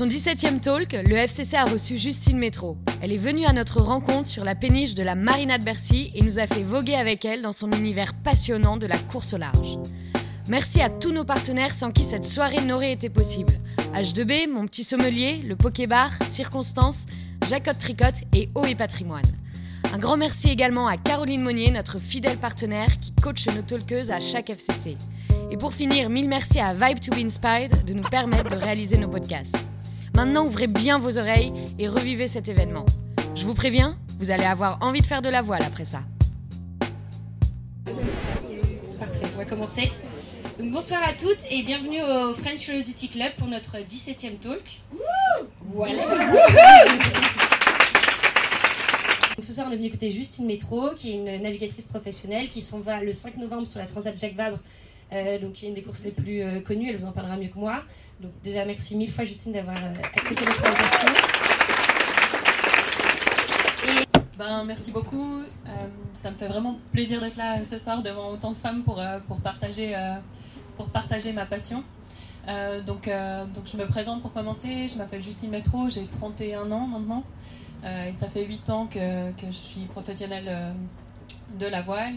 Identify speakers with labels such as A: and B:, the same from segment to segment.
A: son 17e talk, le FCC a reçu Justine Métro. Elle est venue à notre rencontre sur la péniche de la Marina de Bercy et nous a fait voguer avec elle dans son univers passionnant de la course au large. Merci à tous nos partenaires sans qui cette soirée n'aurait été possible. H2B, Mon Petit Sommelier, le Pokébar, Circonstance, Jacotte Tricotte et Eau Patrimoine. Un grand merci également à Caroline Monnier, notre fidèle partenaire qui coach nos talkeuses à chaque FCC. Et pour finir, mille merci à Vibe to be Inspired de nous permettre de réaliser nos podcasts. Maintenant, ouvrez bien vos oreilles et revivez cet événement. Je vous préviens, vous allez avoir envie de faire de la voile après ça.
B: Parfait, on va commencer. Donc, bonsoir à toutes et bienvenue au French Curiosity Club pour notre 17e talk. Voilà. Donc, ce soir, on est venu écouter Justine Métro, qui est une navigatrice professionnelle qui s'en va le 5 novembre sur la Transat Jacques Vabre, euh, donc qui est une des courses les plus euh, connues. Elle vous en parlera mieux que moi. Donc déjà, merci mille fois Justine d'avoir euh, accepté notre invitation.
C: Ben, merci beaucoup. Euh, ça me fait vraiment plaisir d'être là ce soir devant autant de femmes pour, euh, pour, partager, euh, pour partager ma passion. Euh, donc, euh, donc je me présente pour commencer. Je m'appelle Justine Métro, j'ai 31 ans maintenant. Euh, et ça fait 8 ans que, que je suis professionnelle euh, de la voile.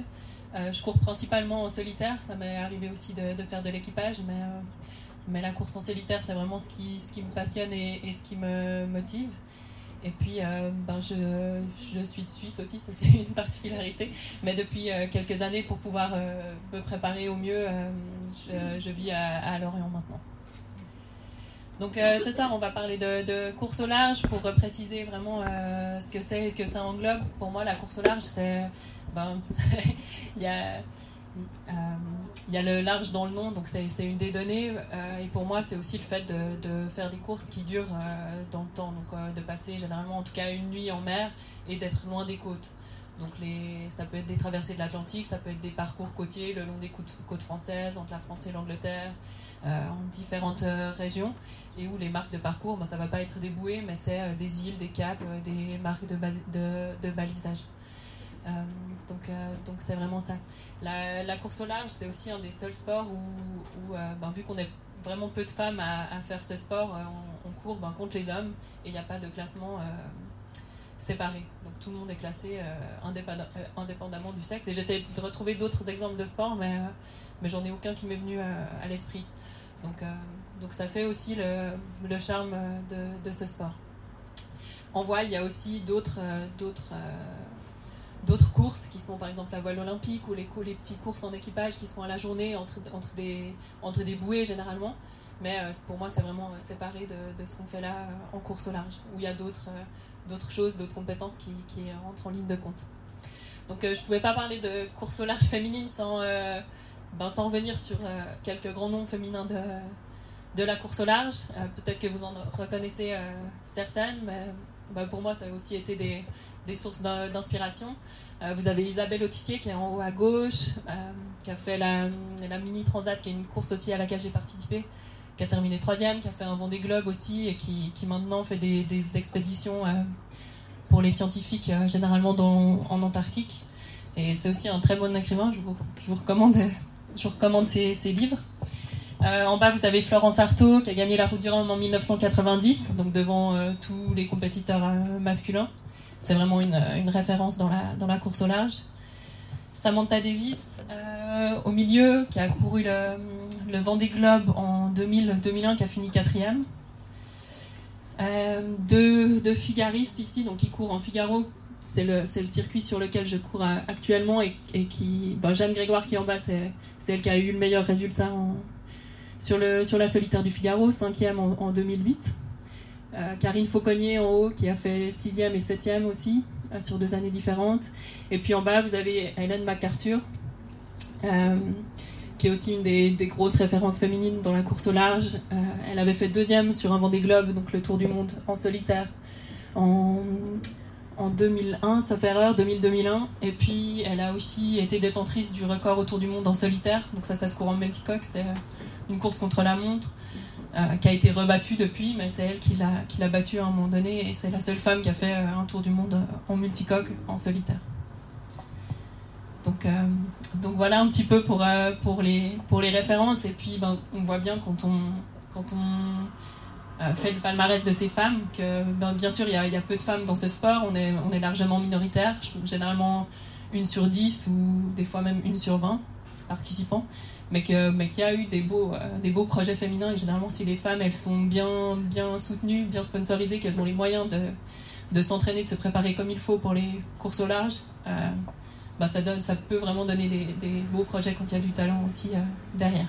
C: Euh, je cours principalement en solitaire. Ça m'est arrivé aussi de, de faire de l'équipage, mais, euh, mais la course en solitaire, c'est vraiment ce qui, ce qui me passionne et, ce qui me motive. Et puis, euh, ben je, je suis de Suisse aussi, ça c'est une particularité. Mais depuis euh, quelques années, pour pouvoir euh, me préparer au mieux, je, je vis à, à Lorient maintenant. Donc ce soir, on va parler de, course au large pour préciser vraiment ce que c'est et ce que ça englobe. Pour moi, la course au large, c'est... Ben, il y a... il y a le large dans le nom, donc c'est une des données. euh, et pour moi, c'est aussi le fait de, faire des courses qui durent euh, dans le temps. Donc euh, de passer généralement, en tout cas, une nuit en mer et d'être loin des côtes. Donc ça peut être des traversées de l'Atlantique, ça peut être des parcours côtiers le long des côtes, françaises, entre la France et l'Angleterre, en différentes régions. Et où les marques de parcours, ben, ça va pas être des bouées, mais c'est des îles, des caps, des marques de balisage. Euh, donc euh, donc c'est vraiment ça. La, course au large, c'est aussi un des seuls sports où, euh, ben, vu qu'on est vraiment peu de femmes à, faire ce sport, on, on court ben, contre les hommes et il n'y a pas de classement séparé. Donc tout le monde est classé indépendam- indépendamment du sexe. Et j'essaie de retrouver d'autres exemples de sport, mais, mais j'en ai aucun qui m'est venu à l'esprit. Donc, donc ça fait aussi le, charme de, ce sport. En voile, il y a aussi d'autres d'autres d'autres courses qui sont par exemple la voile olympique ou les, les petites courses en équipage qui sont à la journée entre, des, bouées généralement. Mais euh, pour moi, c'est vraiment euh, séparé de, ce qu'on fait là euh, en course au large, où il y a d'autres choses, d'autres compétences qui, qui rentrent en ligne de compte. Donc je ne pouvais pas parler de course au large féminine sans, ben, revenir sur quelques grands noms féminins de, la course au large. Peut-être que vous en reconnaissez certaines, mais ben, pour moi, ça a aussi été des, des sources d'in- d'inspiration. Euh, vous avez Isabelle Autissier qui est en haut à gauche, euh, qui a fait la, Mini Transat, qui est une course aussi à laquelle j'ai participé, qui a terminé troisième, qui a fait un Vendée Globe aussi et qui, maintenant fait des, expéditions euh, pour les scientifiques, généralement en Antarctique. Et c'est aussi un très bon écrivain, je vous, je vous recommande, je vous recommande ses, livres. En bas, vous avez Florence Artaud qui a gagné la Route du Rhum en 1990, donc devant tous les compétiteurs masculins. C'est vraiment une, une référence dans la, dans la course au large. Samantha Davis, euh, au milieu, qui a couru le, le Vendée Globe en 2000-2001, qui a fini quatrième. Euh, deux, figaristes ici, donc qui courent en Figaro. C'est le, le circuit sur lequel je cours euh, actuellement et, qui, ben, Jeanne Grégoire qui est en bas, c'est, elle qui a eu le meilleur résultat sur, le, sur la solitaire du Figaro, cinquième en 2008. Euh, Karine Fauconnier en haut qui a fait sixième et septième aussi euh, sur deux années différentes. Et puis en bas, vous avez Hélène MacArthur, euh, qui est aussi une des, grosses références féminines dans la course au large. Elle avait fait deuxième sur un Vendée Globe, donc le Tour du Monde en solitaire, en, en 2001, sauf erreur, 2000-2001. Et puis elle a aussi été détentrice du record au Tour du Monde en solitaire. Donc ça, ça se court en multicoque, c'est une course contre la montre. Euh, qui a été rebattue depuis, mais c'est elle qui l'a battue à un moment donné, et c'est la seule femme qui a fait euh, un tour du monde euh, en multicoque, en solitaire. Donc, donc voilà un petit peu pour, pour, les, pour les références, et puis ben, on voit bien quand on, quand on fait le palmarès de ces femmes. Que, ben, bien sûr, il y, a, peu de femmes dans ce sport, on est, on est largement minoritaire, généralement une sur 10 ou des fois même une sur 20 participants, mais qu'il y a eu des beaux, des beaux projets féminins. Et généralement, si les femmes elles sont bien, bien soutenues, bien sponsorisées, qu'elles ont les moyens de, de s'entraîner, de se préparer comme il faut pour les courses au large, ben, ça, donne, ça peut vraiment donner des, beaux projets quand il y a du talent aussi derrière.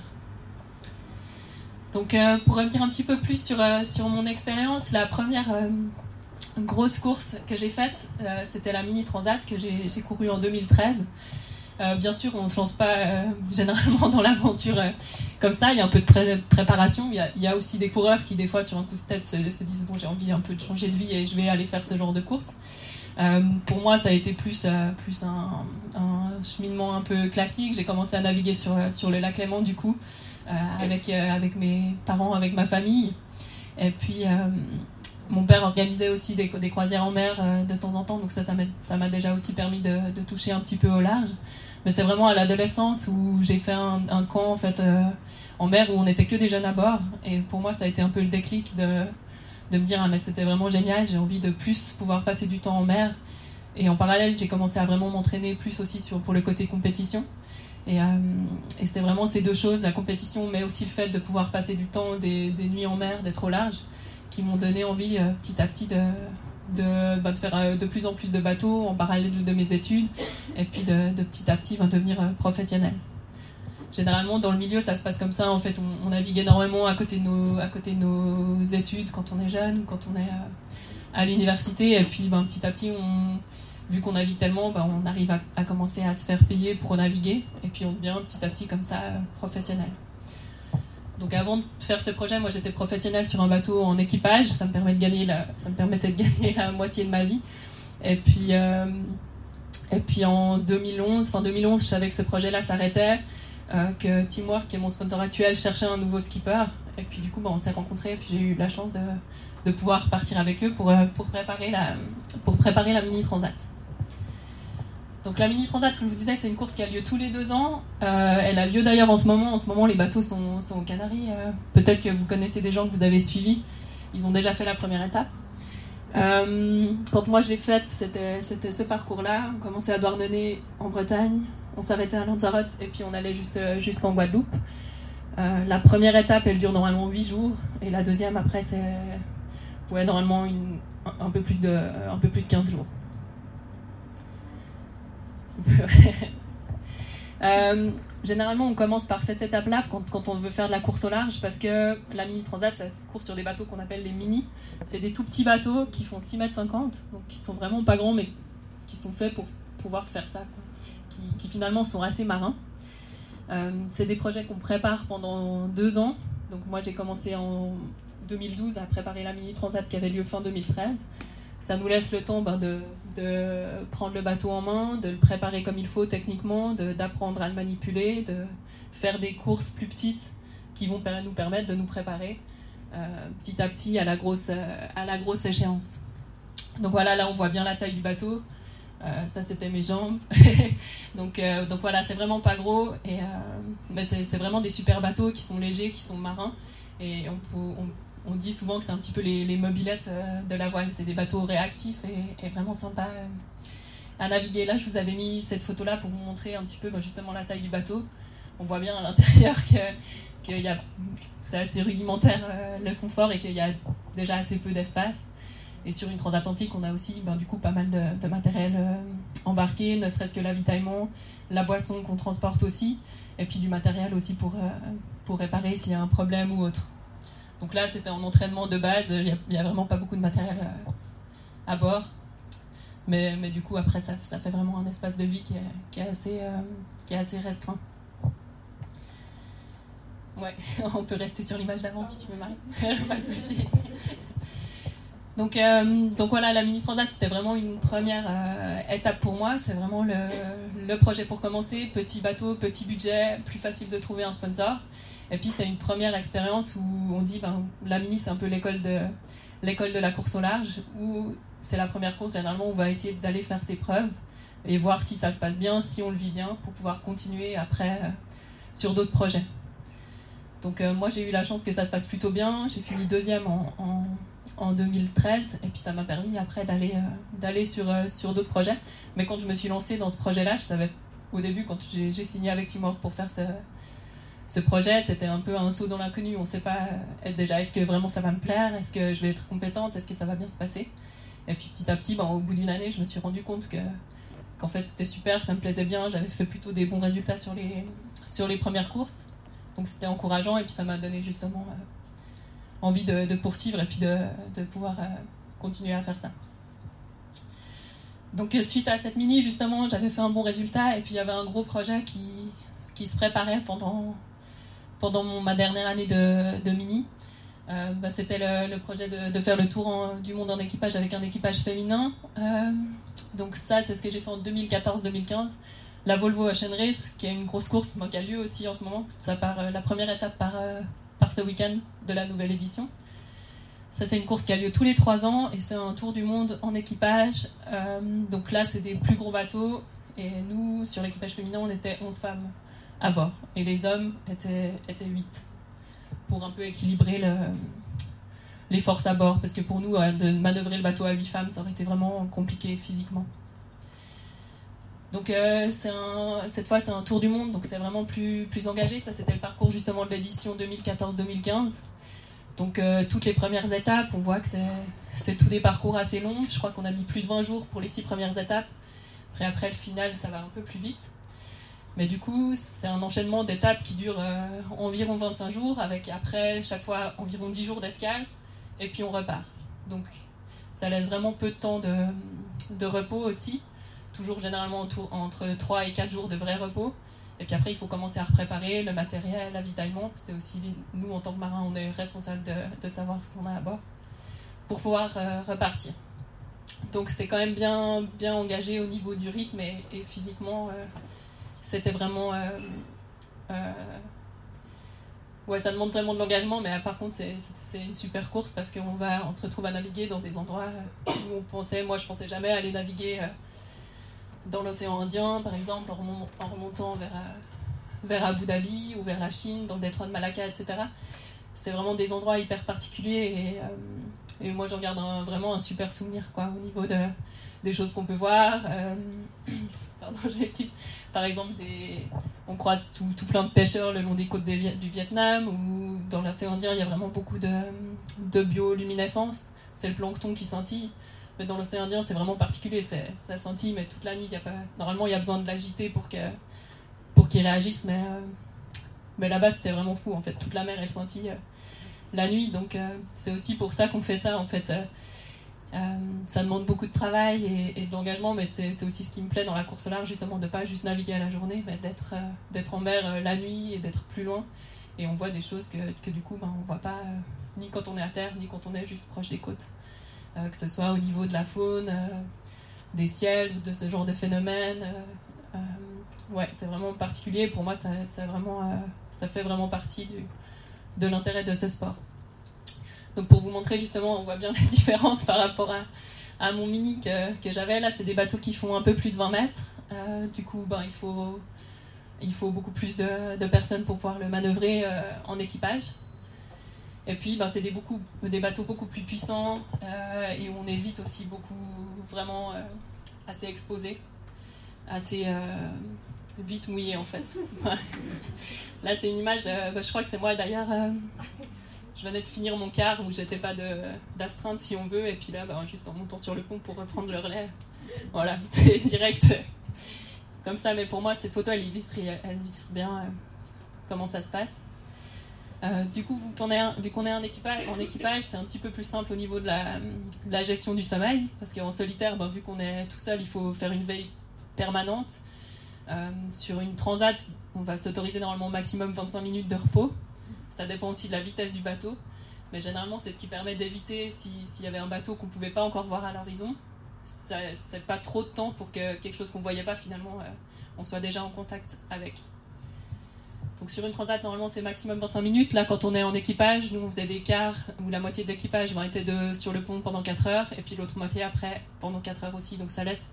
C: Donc, euh, pour revenir un petit peu plus sur, euh, sur mon expérience, la première euh, grosse course que j'ai faite, c'était la Mini Transat que j'ai courue en 2013. Bien sûr, on ne se lance pas généralement dans l'aventure comme ça. Il y a un peu de préparation. Il y, a, aussi des coureurs qui, des fois, sur un coup de tête, se, disent Bon, j'ai envie un peu de changer de vie et je vais aller faire ce genre de course. pour moi, ça a été plus, plus un, cheminement un peu classique. J'ai commencé à naviguer sur, sur le lac Léman, du coup. Euh, avec, euh, avec mes parents, avec ma famille. Et puis, euh, mon père organisait aussi des, des croisières en mer de temps en temps, donc ça, ça m'a déjà aussi permis de, toucher un petit peu au large. Mais c'est vraiment à l'adolescence où j'ai fait un, un, camp en fait en mer où on n'était que des jeunes à bord. Et pour moi, ça a été un peu le déclic de, de me dire ah mais c'était vraiment génial, j'ai envie de plus pouvoir passer du temps en mer. Et en parallèle, j'ai commencé à vraiment m'entraîner plus aussi sur, pour le côté compétition. Et, euh, et c'est vraiment ces deux choses, la compétition, mais aussi le fait de pouvoir passer du temps, des, des nuits en mer, d'être au large, qui m'ont donné envie euh, petit à petit de, de, bah, de, faire euh, de plus en plus de bateaux en parallèle de mes études, et puis de, petit à petit bah, devenir professionnel. Généralement, dans le milieu, ça se passe comme ça. En fait, on, navigue énormément à côté, de nos, à côté de nos études quand on est jeune ou quand on est à l'université, et puis bah, petit à petit, on vu qu'on navigue tellement, bah, on arrive à, commencer à se faire payer pour naviguer, et puis on devient petit à petit comme ça euh, professionnel. Donc avant de faire ce projet, moi j'étais professionnel sur un bateau en équipage, ça me, permet de gagner la, ça me permettait de gagner la moitié de ma vie. Et puis, euh, et puis en 2011, fin 2011, je savais que ce projet-là s'arrêtait, euh, que Teamwork, qui est mon sponsor actuel, cherchait un nouveau skipper. Et puis du coup, bah, on s'est rencontrés, et puis j'ai eu la chance de, de, pouvoir partir avec eux pour, pour, préparer, la, pour préparer la mini transat. Donc la Mini Transat, comme je vous disais, c'est une course qui a lieu tous les deux ans. Euh, elle a lieu d'ailleurs en ce moment. En ce moment, les bateaux sont, sont aux Canaries. Euh, peut-être que vous connaissez des gens que vous avez suivis. Ils ont déjà fait la première étape. Euh, quand moi je l'ai faite, c'était, ce parcours-là. On commençait à Douarnenez en Bretagne, on s'arrêtait à Lanzarote et puis on allait jusqu'en Guadeloupe. la première étape, elle dure normalement 8 jours et la deuxième, après, c'est ouais, normalement une, un, peu plus de, un peu plus de 15 jours. Euh, généralement, on commence par cette étape-là quand, on veut faire de la course au large parce que la mini transat, ça se court sur des bateaux qu'on appelle les mini. C'est des tout petits bateaux qui font 6 mètres 50, donc qui sont vraiment pas grands, mais qui sont faits pour pouvoir faire ça, Qui, finalement sont assez marins. Euh, c'est des projets qu'on prépare pendant deux ans. Donc moi, j'ai commencé en 2012 à préparer la mini transat qui avait lieu fin 2013 ça nous laisse le temps ben, de, prendre le bateau en main, de le préparer comme il faut techniquement, d'apprendre à le manipuler, de faire des courses plus petites qui vont nous permettre de nous préparer euh, petit à petit à la, grosse, euh, à la grosse échéance. Donc voilà, là on voit bien la taille du bateau. Euh, ça c'était mes jambes. donc, donc voilà, c'est vraiment pas gros. Et, mais c'est vraiment des super bateaux qui sont légers, qui sont marins. Et on, on, on dit souvent que c'est un petit peu les, mobilettes euh, de la voile. C'est des bateaux réactifs et, vraiment sympas euh, à naviguer. Là, je vous avais mis cette photo-là pour vous montrer un petit peu bah, justement la taille du bateau. On voit bien à l'intérieur que, c'est assez rudimentaire euh, le confort et qu'il y a déjà assez peu d'espace. Et sur une transatlantique, on a aussi ben, du coup pas mal de, matériel embarqué, ne serait-ce que l'avitaillement, la boisson qu'on transporte aussi, et puis du matériel aussi pour réparer s'il y a un problème ou autre. Donc là, c'était en entraînement de base, il n'y a, vraiment pas beaucoup de matériel euh, à, bord. Mais, mais, du coup, après, ça, fait vraiment un espace de vie qui est, assez, euh, qui est assez restreint. Ouais, on peut rester sur l'image d'avant si tu veux, Marie. Donc, euh, donc voilà, la mini transat, c'était vraiment une première étape pour moi. C'est vraiment le, le, projet pour commencer. Petit bateau, petit budget, plus facile de trouver un sponsor. Et puis c'est une première expérience où on dit, ben, la mini c'est un peu l'école de, l'école de la course au large, où c'est la première course, généralement on va essayer d'aller faire ses preuves et voir si ça se passe bien, si on le vit bien, pour pouvoir continuer après euh, sur d'autres projets. Donc moi j'ai eu la chance que ça se passe plutôt bien. J'ai fini deuxième en, en, 2013 et puis ça m'a permis après d'aller d'aller sur, sur d'autres projets. Mais quand je me suis lancée dans ce projet-là, je savais au début quand j'ai signé avec Timor pour faire ce, ce projet, c'était un peu un saut dans l'inconnu. On ne sait pas déjà est-ce que vraiment ça va me plaire, est-ce que je vais être compétente, est-ce que ça va bien se passer? Et puis petit à petit, ben, au bout d'une année, je me suis rendu compte que qu'en fait c'était super, ça me plaisait bien, j'avais fait plutôt des bons résultats sur les, sur les premières courses. Donc c'était encourageant et puis ça m'a donné justement euh, envie de, poursuivre et puis de, de pouvoir euh, continuer à faire ça. Donc euh, suite à cette mini, justement, j'avais fait un bon résultat et puis il y avait un gros projet qui, qui se préparait pendant, pendant ma dernière année de, mini. bah, C'était le, projet de, faire le tour du monde en équipage avec un équipage féminin. Donc ça, c'est ce que j'ai fait en 2014-2015. La Volvo Ocean Race, qui est une grosse course qui a lieu aussi en ce moment. Ça part, euh, la première étape par, euh, par ce week-end de la nouvelle édition. Ça, c'est une course qui a lieu tous les trois ans et c'est un tour du monde en équipage. Euh, donc là, c'est des plus gros bateaux. Et nous, sur l'équipage féminin, on était 11 femmes à bord. Et les hommes étaient, étaient 8. Pour un peu équilibrer le, les forces à bord, parce que pour nous, euh, de manœuvrer le bateau à 8 femmes, ça aurait été vraiment compliqué physiquement. Donc euh, cette fois, c'est un tour du monde, donc c'est vraiment plus, engagé. Ça, c'était le parcours justement de l'édition 2014-2015. Donc euh, toutes les premières étapes, on voit que c'est tous des parcours assez longs. Je crois qu'on a mis plus de 20 jours pour les 6 premières étapes. Après, après le final, ça va un peu plus vite. Mais du coup, c'est un enchaînement d'étapes qui dure environ 25 jours, avec après chaque fois environ 10 jours d'escale et puis on repart. Donc ça laisse vraiment peu de temps de, repos aussi. Toujours généralement entre 3 et 4 jours de vrai repos. Et puis après, il faut commencer à repréparer le matériel, l'avitaillement. C'est aussi, nous, en tant que marins, on est responsable de, de savoir ce qu'on a à bord pour pouvoir euh, repartir. Donc c'est quand même bien, bien engagé au niveau du rythme et, physiquement, euh, c'était vraiment euh, Ouais, ça demande vraiment de l'engagement, mais par contre, c'est une super course parce qu'on on se retrouve à naviguer dans des endroits où on pensait, moi je pensais jamais aller naviguer euh, dans l'océan Indien, par exemple, en remontant vers, euh, vers Abu Dhabi ou vers la Chine, dans le détroit de Malacca, etc. C'est vraiment des endroits hyper particuliers et, euh, moi j'en garde vraiment un super souvenir quoi, au niveau de, des choses qu'on peut voir. Pardon, Par exemple, on croise tout, plein de pêcheurs le long des côtes du Vietnam ou dans l'océan Indien, il y a vraiment beaucoup de, de bioluminescence. C'est le plancton qui scintille. Mais dans l'océan Indien, c'est vraiment particulier. Ça scintille, mais toute la nuit, il y a pas. Normalement, il y a besoin de l'agiter pour que pour qu'il réagisse, mais euh, mais là-bas, c'était vraiment fou. En fait, toute la mer, elle scintille euh, la nuit. Donc, euh, c'est aussi pour ça qu'on fait ça. En fait, euh, ça demande beaucoup de travail et, et de l'engagement, mais c'est aussi ce qui me plaît dans la course au large, justement, de pas juste naviguer à la journée, mais d'être euh, en mer la nuit et d'être plus loin. Et on voit des choses que, que du coup, ben, on voit pas ni quand on est à terre, ni quand on est juste proche des côtes. que ce soit au niveau de la faune, des ciels de ce genre de phénomènes. ouais, c'est vraiment particulier. Pour moi, ça, vraiment, ça fait vraiment partie de l'intérêt de ce sport. Donc pour vous montrer justement, on voit bien la différence par rapport à, mon mini que, j'avais. Là, c'est des bateaux qui font un peu plus de 20 mètres. Euh, du coup, ben, il, faut, beaucoup plus de, de personnes pour pouvoir le manœuvrer euh, en équipage. Et puis, ben, c'est des, beaucoup, des bateaux beaucoup plus puissants euh, et où on est vite aussi beaucoup, vraiment assez exposé, assez vite mouillé en fait. Là, c'est une image, ben, je crois que c'est moi d'ailleurs je venais de finir mon quart où j'étais pas d'astreinte si on veut, et puis là, bah, juste en montant sur le pont pour reprendre le relais, voilà, c'est direct comme ça. Mais pour moi, cette photo, elle illustre, bien euh, comment ça se passe. Euh, du coup, vu qu'on est, un, équipage, en équipage, c'est un petit peu plus simple au niveau de la, gestion du sommeil, parce qu'en solitaire, ben, vu qu'on est tout seul, il faut faire une veille permanente. Euh, sur une transat, on va s'autoriser normalement au maximum 25 minutes de repos. Ça dépend aussi de la vitesse du bateau. Mais généralement, c'est ce qui permet d'éviter, s'il y avait un bateau qu'on ne pouvait pas encore voir à l'horizon, c'est pas trop de temps pour que quelque chose qu'on ne voyait pas, finalement, euh, on soit déjà en contact avec. Donc sur une transat, normalement, c'est maximum 25 minutes. Là, quand on est en équipage, nous, on faisait des quarts où la moitié de l'équipage était de, sur le pont pendant 4 heures, et puis l'autre moitié après, pendant 4 heures aussi. Donc ça laisse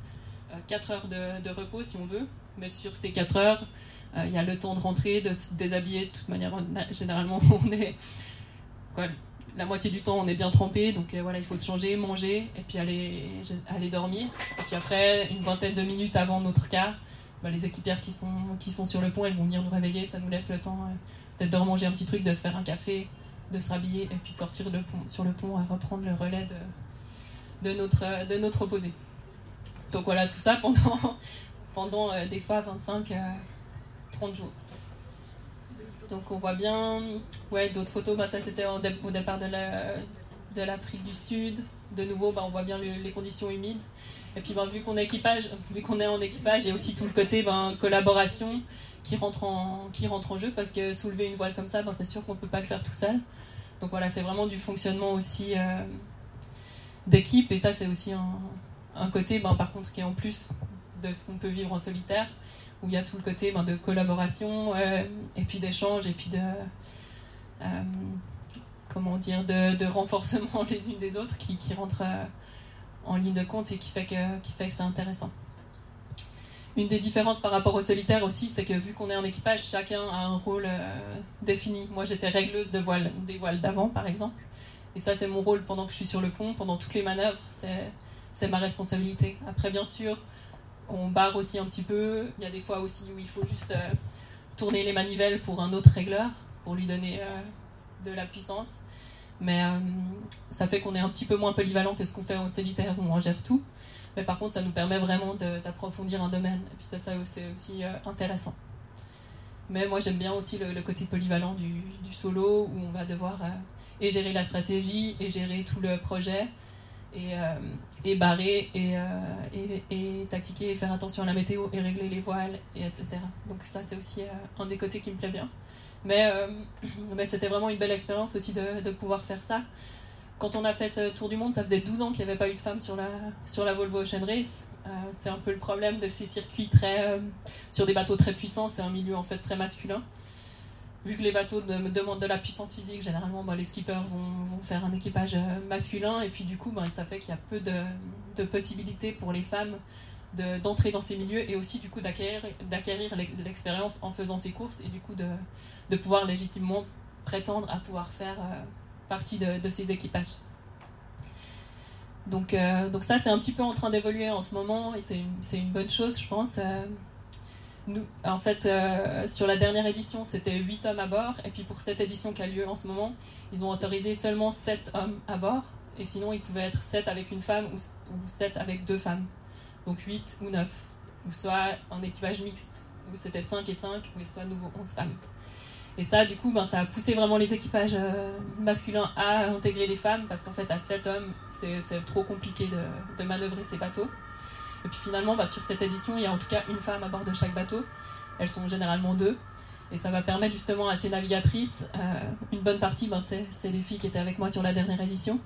C: 4 euh, heures de, de repos, si on veut. Mais sur ces 4 heures, il y a le temps de rentrer, de se déshabiller. De toute manière, généralement, on est. la moitié du temps, on est bien trempé, donc voilà, il faut se changer, manger, et puis aller, aller dormir. Et puis après, une vingtaine de minutes avant notre quart, bah, les équipières qui sont, qui sont sur le pont, elles vont venir nous réveiller, ça nous laisse le temps peut-être de remanger un petit truc, de se faire un café, de se rhabiller, et puis sortir sur le pont et reprendre le relais de, notre, de notre opposé. Donc voilà, tout ça pendant, pendant des fois 25, 30 jours. Donc on voit bien, ouais, d'autres photos, bah, ça c'était au, départ de l'Afrique du Sud. De nouveau, bah, on voit bien les conditions humides. Et puis bah, vu qu'on est équipage, vu est en équipage, il y a aussi tout le côté ben, collaboration qui rentre, en, qui rentre en jeu parce que soulever une voile comme ça, ben, c'est sûr qu'on ne peut pas le faire tout seul. Donc voilà, c'est vraiment du fonctionnement aussi euh, d'équipe et ça c'est aussi un, un côté ben, par contre qui est en plus de ce qu'on peut vivre en solitaire où il y a tout le côté ben, de collaboration euh, et puis d'échange et puis de euh, comment dire de, renforcement les unes des autres qui, qui rentrent euh, en ligne de compte et qui fait que, que c'est intéressant. Une des différences par rapport au solitaire aussi, c'est que vu qu'on est en équipage, chacun a un rôle défini. Moi, j'étais régleuse de voile, des voiles d'avant, par exemple. Et ça, c'est mon rôle pendant que je suis sur le pont, pendant toutes les manœuvres. C'est ma responsabilité. Après, bien sûr, on barre aussi un petit peu. Il y a des fois aussi où il faut juste euh, tourner les manivelles pour un autre régleur, pour lui donner euh, de la puissance. Mais euh, ça fait qu'on est un petit peu moins polyvalent que ce qu'on fait en solitaire où on gère tout. Mais par contre, ça nous permet vraiment d'approfondir un domaine. Et puis ça, ça c'est aussi intéressant. Mais moi, j'aime bien aussi le, côté polyvalent du, solo où on va devoir et gérer la stratégie et gérer tout le projet et, euh, et barrer et, euh, et, et, tactiquer et faire attention à la météo et régler les voiles et etc. Donc ça c'est aussi euh, un des côtés qui me plaît bien. Mais, c'était vraiment une belle expérience aussi de, pouvoir faire ça. Quand on a fait ce tour du monde, ça faisait 12 ans qu'il n'y avait pas eu de femmes sur la, sur la Volvo Ocean Race. c'est un peu le problème de ces circuits très, sur des bateaux très puissants, c'est un milieu en fait très masculin vu que les bateaux me demandent de la puissance physique, généralement bah, les skippers vont, faire un équipage euh, masculin et puis du coup bah, ça fait qu'il y a peu de, possibilités pour les femmes d'entrer dans ces milieux et aussi du coup d'acquérir l'expérience en faisant ces courses et du coup de, pouvoir légitimement prétendre à pouvoir faire euh, partie de, ces équipages. Donc, euh, donc ça c'est un petit peu en train d'évoluer en ce moment et c'est une, bonne chose je pense en fait, euh, sur la dernière édition, c'était 8 hommes à bord. Et puis pour cette édition qui a lieu en ce moment, ils ont autorisé seulement 7 hommes à bord. Et sinon, ils pouvaient être 7 avec une femme ou, 7 avec deux femmes. Donc 8 ou 9. Ou soit en équipage mixte, où c'était 5 et 5, ou soit nouveau 11 femmes. Et ça, du coup, ben, ça a poussé vraiment les équipages euh, masculins à intégrer des femmes, parce qu'en fait, à 7 hommes, c'est trop compliqué de, de manœuvrer ces bateaux. Et puis finalement, bah, sur cette édition, il y a en tout cas une femme à bord de chaque bateau. Elles sont généralement deux. Et ça va permettre justement à ces navigatrices, euh, une bonne partie, ben, c'est les filles qui étaient avec moi sur la dernière édition.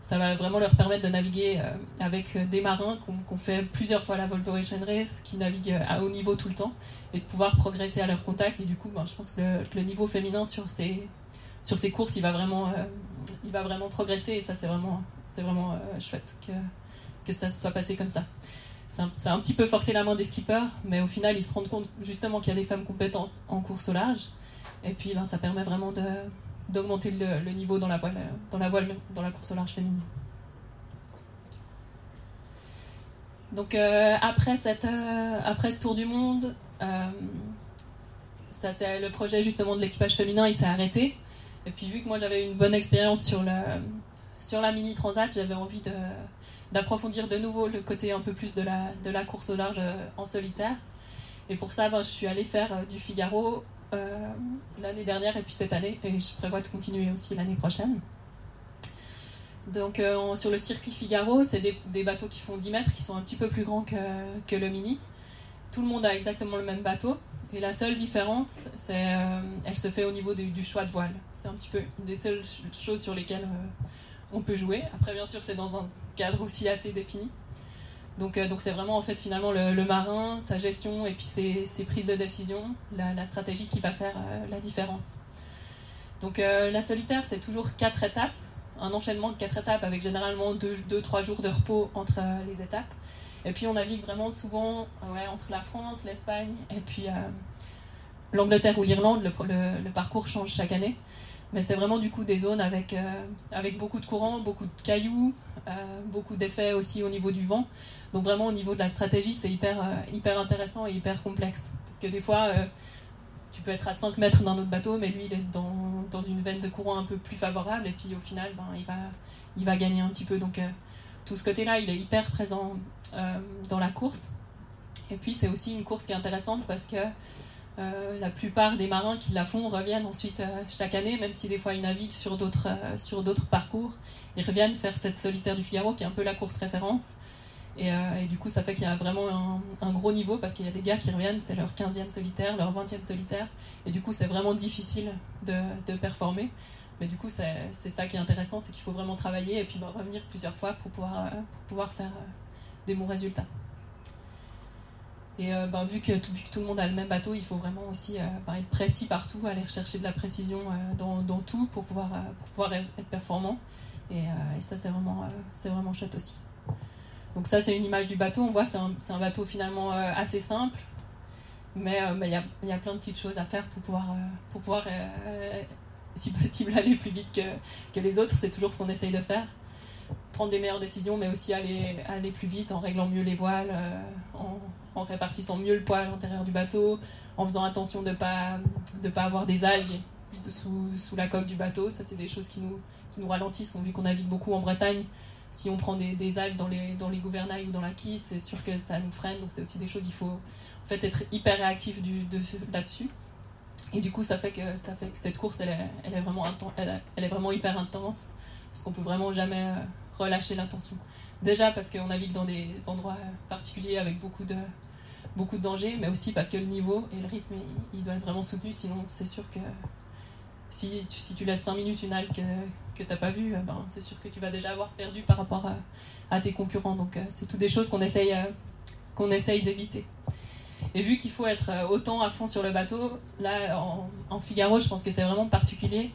C: Ça va vraiment leur permettre de naviguer euh, avec des marins qu'on fait plusieurs fois la Volvo Ocean Race, qui naviguent à haut niveau tout le temps, et de pouvoir progresser à leur contact. Et du coup, ben, je pense que le, niveau féminin sur ces, sur ces courses, il va vraiment, euh, il va vraiment progresser. Et ça, c'est vraiment, vraiment chouette que, que ça se soit passé comme ça ça a un petit peu forcé la main des skippers, mais au final, ils se rendent compte justement qu'il y a des femmes compétentes en course au large. Et puis, ben, ça permet vraiment d'augmenter le, niveau dans la, voile, dans la voile, dans la course au large féminine. Donc, euh, après, cette, euh, après ce tour du monde, euh, ça, c'est le projet justement de l'équipage féminin, il s'est arrêté. Et puis, vu que moi, j'avais une bonne expérience sur la mini transat, j'avais envie de d'approfondir de nouveau le côté un peu plus de la, de la course au large euh, en solitaire. Et pour ça, ben, je suis allée faire euh, du Figaro euh, l'année dernière et puis cette année, et je prévois de continuer aussi l'année prochaine. Donc sur le circuit Figaro, c'est des, bateaux qui font 10 mètres, qui sont un petit peu plus grands que, que, le Mini. Tout le monde a exactement le même bateau. Et la seule différence, c'est elle se fait au niveau du choix de voile. C'est un petit peu une des seules choses sur lesquelles on peut jouer. Après, bien sûr, c'est dans un cadre aussi assez défini. Donc, euh, donc c'est vraiment en fait finalement le, marin, sa gestion et puis ses, prises de décision, la, stratégie qui va faire euh, la différence. Donc euh, la solitaire, c'est toujours quatre étapes, un enchaînement de quatre étapes avec généralement deux, deux trois jours de repos entre les étapes. Et puis on navigue vraiment souvent entre la France, l'Espagne et puis l'Angleterre ou l'Irlande. Le, parcours change chaque année. Mais c'est vraiment du coup des zones avec, avec beaucoup de courants, beaucoup de cailloux, beaucoup d'effets aussi au niveau du vent. Donc vraiment au niveau de la stratégie, c'est hyper, hyper intéressant et hyper complexe. Parce que des fois, tu peux être à 5 mètres d'un autre bateau, mais lui, il est dans, dans, une veine de courant un peu plus favorable, et puis au final, ben, il, va, il va gagner un petit peu. Donc, euh, tout ce côté-là, il est hyper présent euh, dans la course. Et puis, c'est aussi une course qui est intéressante parce que euh, la plupart des marins qui la font reviennent ensuite chaque année, même si des fois ils naviguent sur d'autres, sur d'autres parcours. Ils reviennent faire cette solitaire du Figaro, qui est un peu la course référence. Euh, et, du coup, ça fait qu'il y a vraiment un, gros niveau parce qu'il y a des gars qui reviennent, c'est leur 15e solitaire, leur 20e solitaire. Et du coup, c'est vraiment difficile de, performer. Mais du coup, c'est ça qui est intéressant, c'est qu'il faut vraiment travailler et puis bah, revenir plusieurs fois pour pouvoir, euh, pour pouvoir faire euh, des bons résultats. Et vu, que, vu, que, tout le monde a le même bateau, il faut vraiment aussi bah, être précis partout, aller rechercher de la précision dans, dans, tout pour pouvoir, être performant. Et, ça, c'est vraiment, c'est chouette aussi. Donc ça, c'est une image du bateau. On voit, c'est un, bateau finalement euh, assez simple, mais euh, il y, a, plein de petites choses à faire pour pouvoir, euh, si possible, aller plus vite que, les autres. C'est toujours ce qu'on essaye de faire. Prendre des meilleures décisions, mais aussi aller, aller plus vite en réglant mieux les voiles, en, en, répartissant mieux le poids à l'intérieur du bateau, en faisant attention de ne pas, de pas avoir des algues sous, sous la coque du bateau. Ça, c'est des choses qui nous, qui nous ralentissent. Vu qu'on navigue beaucoup en Bretagne, si on prend des, algues dans les, dans les gouvernails ou dans la quille, c'est sûr que ça nous freine. Donc c'est aussi des choses, il faut en fait être hyper réactif là-dessus. Et du coup, ça fait que, ça fait que cette course, elle est, vraiment, elle est vraiment hyper intense, parce qu'on peut vraiment jamais euh, relâcher l'intention. Déjà parce qu'on navigue dans des endroits particuliers avec beaucoup de, beaucoup de dangers, mais aussi parce que le niveau et le rythme, il, doit être vraiment soutenu, sinon c'est sûr que si si tu laisses 5 minutes une algue que tu n'as pas vu, euh, ben, c'est sûr que tu vas déjà avoir perdu par rapport à, tes concurrents. Donc, euh, c'est toutes des choses qu'on essaye, euh, qu'on essaye d'éviter. Et vu qu'il faut être autant à fond sur le bateau, là, en, Figaro, je pense que c'est vraiment particulier.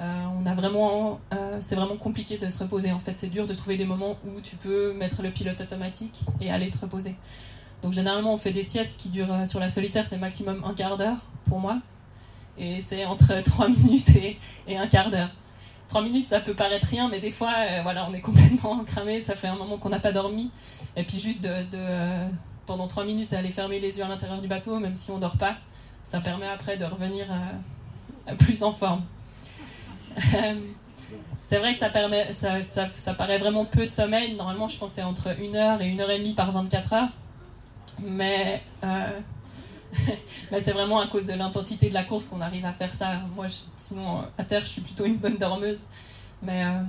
C: on a vraiment, c'est vraiment compliqué de se reposer. En fait, c'est dur de trouver des moments où tu peux mettre le pilote automatique et aller te reposer. Donc, généralement, on fait des siestes qui durent sur la solitaire, c'est maximum un quart d'heure pour moi. Et c'est entre 3 minutes et, un quart d'heure. 3 minutes, ça peut paraître rien, mais des fois, euh, voilà, on est complètement cramé, ça fait un moment qu'on n'a pas dormi. Et puis juste de, euh, pendant 3 minutes, aller fermer les yeux à l'intérieur du bateau, même si on dort pas, ça permet après de revenir euh, plus en forme. c'est vrai que ça, permet, ça, ça, paraît vraiment peu de sommeil. Normalement, je pense c'est entre 1 heure et 1 heure et demie par 24 heures. Mais mais c'est vraiment à cause de l'intensité de la course qu'on arrive à faire ça. Moi, sinon, à terre, je suis plutôt une bonne dormeuse. Mais euh,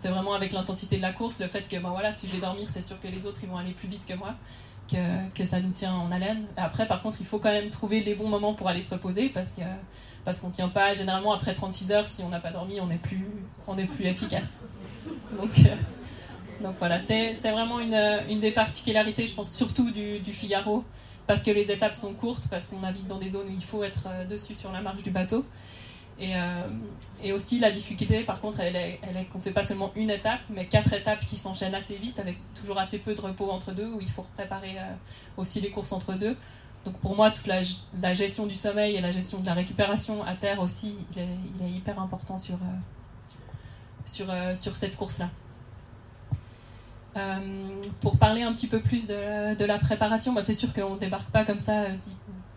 C: c'est vraiment avec l'intensité de la course, le fait que ben voilà, si je vais dormir, c'est sûr que les autres ils vont aller plus vite que moi, que, que ça nous tient en haleine. après, par contre, il faut quand même trouver les bons moments pour aller se reposer parce que parce qu'on tient pas généralement après 36 heures si on n'a pas dormi, on n'est plus plus efficace. Donc euh, donc voilà, c'est vraiment une, une, des particularités, je pense surtout du, Figaro, parce que les étapes sont courtes, parce qu'on navigue dans des zones où il faut être euh, dessus sur la marge du bateau. Et, euh, et aussi la difficulté, par contre, elle est, elle qu'on fait pas seulement une étape, mais quatre étapes qui s'enchaînent assez vite, avec toujours assez peu de repos entre deux, où il faut préparer euh, aussi les courses entre deux. Donc pour moi, toute la, gestion du sommeil et la gestion de la récupération à terre aussi, il est, il est hyper important sur, sur, sur cette course-là. Euh, pour parler un petit peu plus de, la préparation, bah, c'est sûr qu'on ne débarque pas comme ça euh,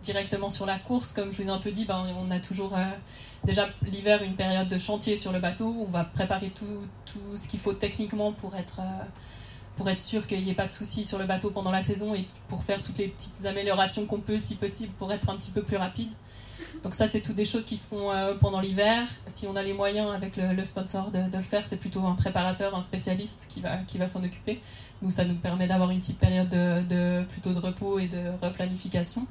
C: directement sur la course. Comme je vous ai un peu dit, bah, on a toujours euh, déjà l'hiver une période de chantier sur le bateau. On va préparer tout, ce qu'il faut techniquement pour être sûr qu'il n'y ait pas de soucis sur le bateau pendant la saison et pour faire toutes les petites améliorations qu'on peut, si possible, pour être un petit peu plus rapide. Donc ça, c'est toutes des choses qui se font euh, pendant l'hiver. Si on a les moyens avec le, sponsor de, le faire, c'est plutôt un préparateur, un spécialiste qui va, qui va s'en occuper. Nous, ça nous permet d'avoir une petite période de, plutôt de repos et de replanification.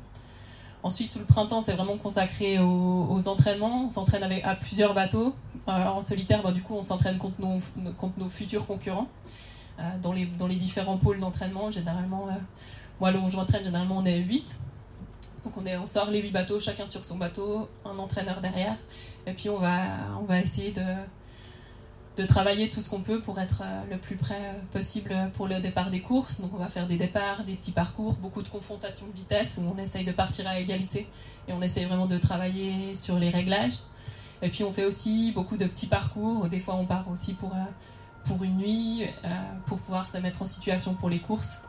C: Ensuite, tout le printemps, c'est vraiment consacré aux, entraînements. On s'entraîne avec à plusieurs bateaux. Euh, en solitaire, bah, du coup, on s'entraîne contre nos, contre nos futurs concurrents euh, dans, les, dans les différents pôles d'entraînement. Généralement, moi, là où je m'entraîne, généralement, on est 8. Donc on, est, on sort les huit bateaux, chacun sur son bateau, un entraîneur derrière, et puis on va, on va essayer de, de travailler tout ce qu'on peut pour être euh, le plus près euh, possible pour le départ des courses. Donc on va faire des départs, des petits parcours, beaucoup de confrontations de vitesse où on essaye de partir à égalité et on essaye vraiment de travailler sur les réglages. Et puis on fait aussi beaucoup de petits parcours. Des fois on part aussi pour, euh, pour une nuit, pour pouvoir se mettre en situation pour les courses,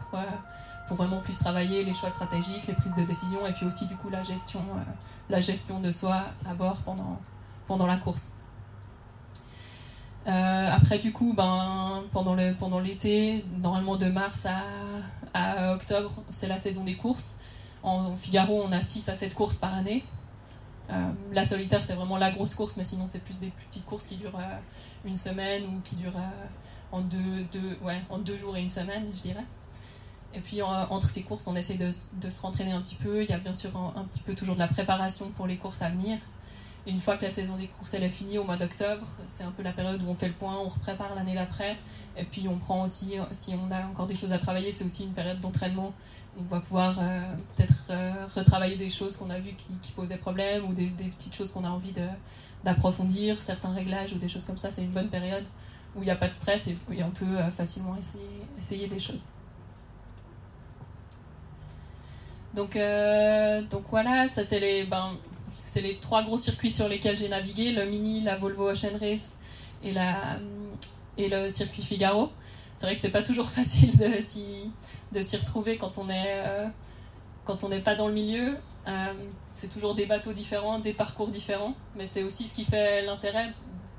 C: pour, vraiment plus travailler les choix stratégiques, les prises de décision et puis aussi du coup la gestion, la gestion de soi à bord pendant, pendant la course. Euh, après, du coup, ben, pendant, pendant l'été, normalement de mars à, octobre, c'est la saison des courses. En, Figaro, on a 6 à 7 courses par année. Euh, la solitaire, c'est vraiment la grosse course, mais sinon, c'est plus des petites courses qui durent euh, une semaine ou qui durent en, deux, deux, ouais, en deux jours et une semaine, je dirais. Et puis, entre ces courses, on essaie de, se rentraîner un petit peu. Il y a bien sûr un, petit peu toujours de la préparation pour les courses à venir une fois que la saison des courses elle est finie au mois d'octobre, c'est un peu la période où on fait le point, on prépare l'année d'après. Et puis on prend aussi, si on a encore des choses à travailler, c'est aussi une période d'entraînement. On va pouvoir euh, peut-être euh, retravailler des choses qu'on a vues qui, posaient problème ou des, petites choses qu'on a envie d'approfondir, certains réglages ou des choses comme ça. C'est une bonne période où il n'y a pas de stress et, où on peut euh, facilement essayer des choses. Donc, donc voilà, ça c'est les. Ben, les trois gros circuits sur lesquels j'ai navigué, le Mini, la Volvo Ocean Race et, la, et le circuit Figaro. C'est vrai que c'est pas toujours facile de s'y, de s'y retrouver quand on est euh, quand on n'est pas dans le milieu. Euh, c'est toujours des bateaux différents, des parcours différents, mais c'est aussi ce qui fait l'intérêt.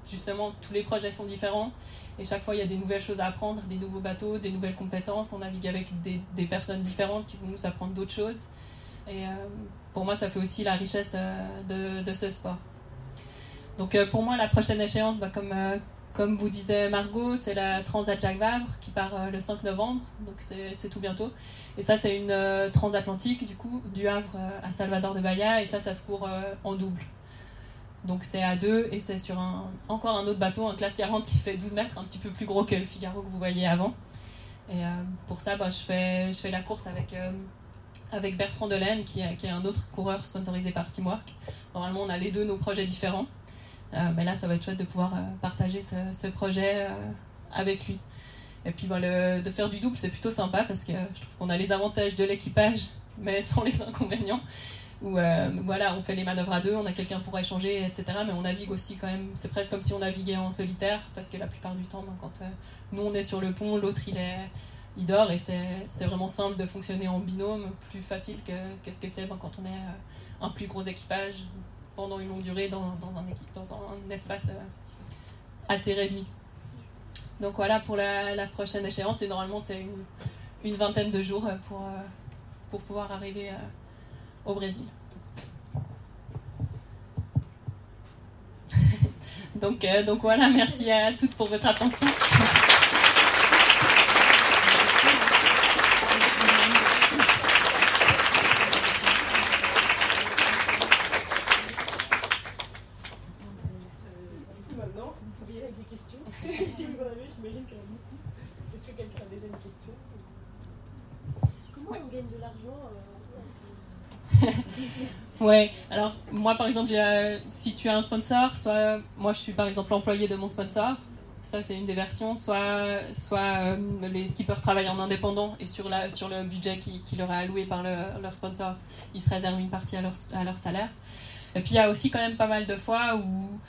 C: Justement, tous les projets sont différents et chaque fois il y a des nouvelles choses à apprendre, des nouveaux bateaux, des nouvelles compétences. On navigue avec des, personnes différentes qui vont nous apprendre d'autres choses. Et euh, pour moi, ça fait aussi la richesse de, de, ce sport. Donc euh, pour moi, la prochaine échéance, bah, comme, euh, comme vous disait Margot, c'est la Transat Jacques Vabre qui part le 5 novembre, donc c'est tout bientôt. Et ça, c'est une transatlantique, du coup, du Havre à Salvador de Bahia, et ça, ça se court en double. Donc c'est à deux, et c'est sur un, encore un autre bateau, un classe 40 qui fait 12 mètres, un petit peu plus gros que le Figaro que vous voyez avant. Et pour ça, bah, je, fais, je fais la course avec avec Bertrand Delaine, qui qui est, un autre coureur sponsorisé par Teamwork. Normalement, on a les deux nos projets différents. Euh, mais là, ça va être chouette de pouvoir euh, partager ce, projet euh, avec lui. Et puis, le, de faire du double, c'est plutôt sympa parce que je trouve qu'on a les avantages de l'équipage, mais sans les inconvénients. Où voilà, on fait les manœuvres à deux, on a quelqu'un pour échanger, etc. Mais on navigue aussi quand même, c'est presque comme si on naviguait en solitaire parce que la plupart du temps, ben, quand nous on est sur le pont, l'autre il est il dort et c'est vraiment simple de fonctionner en binôme, plus facile que, ce que c'est ben, quand on est euh, un plus gros équipage pendant une longue durée dans, un, dans un, espace euh, assez réduit. Donc voilà pour la, prochaine échéance et normalement c'est une, vingtaine de jours pour, euh, pour pouvoir arriver au Brésil. donc, donc voilà, merci à toutes pour votre attention. Ouais, alors moi par exemple, si tu as un sponsor, soit moi je suis par exemple employé de mon sponsor, ça c'est une des versions, soit, euh, les skippers travaillent en indépendant et sur, le budget qui, leur est alloué par leur sponsor, ils se réservent une partie à leur salaire. Et puis il y a aussi quand même pas mal de fois où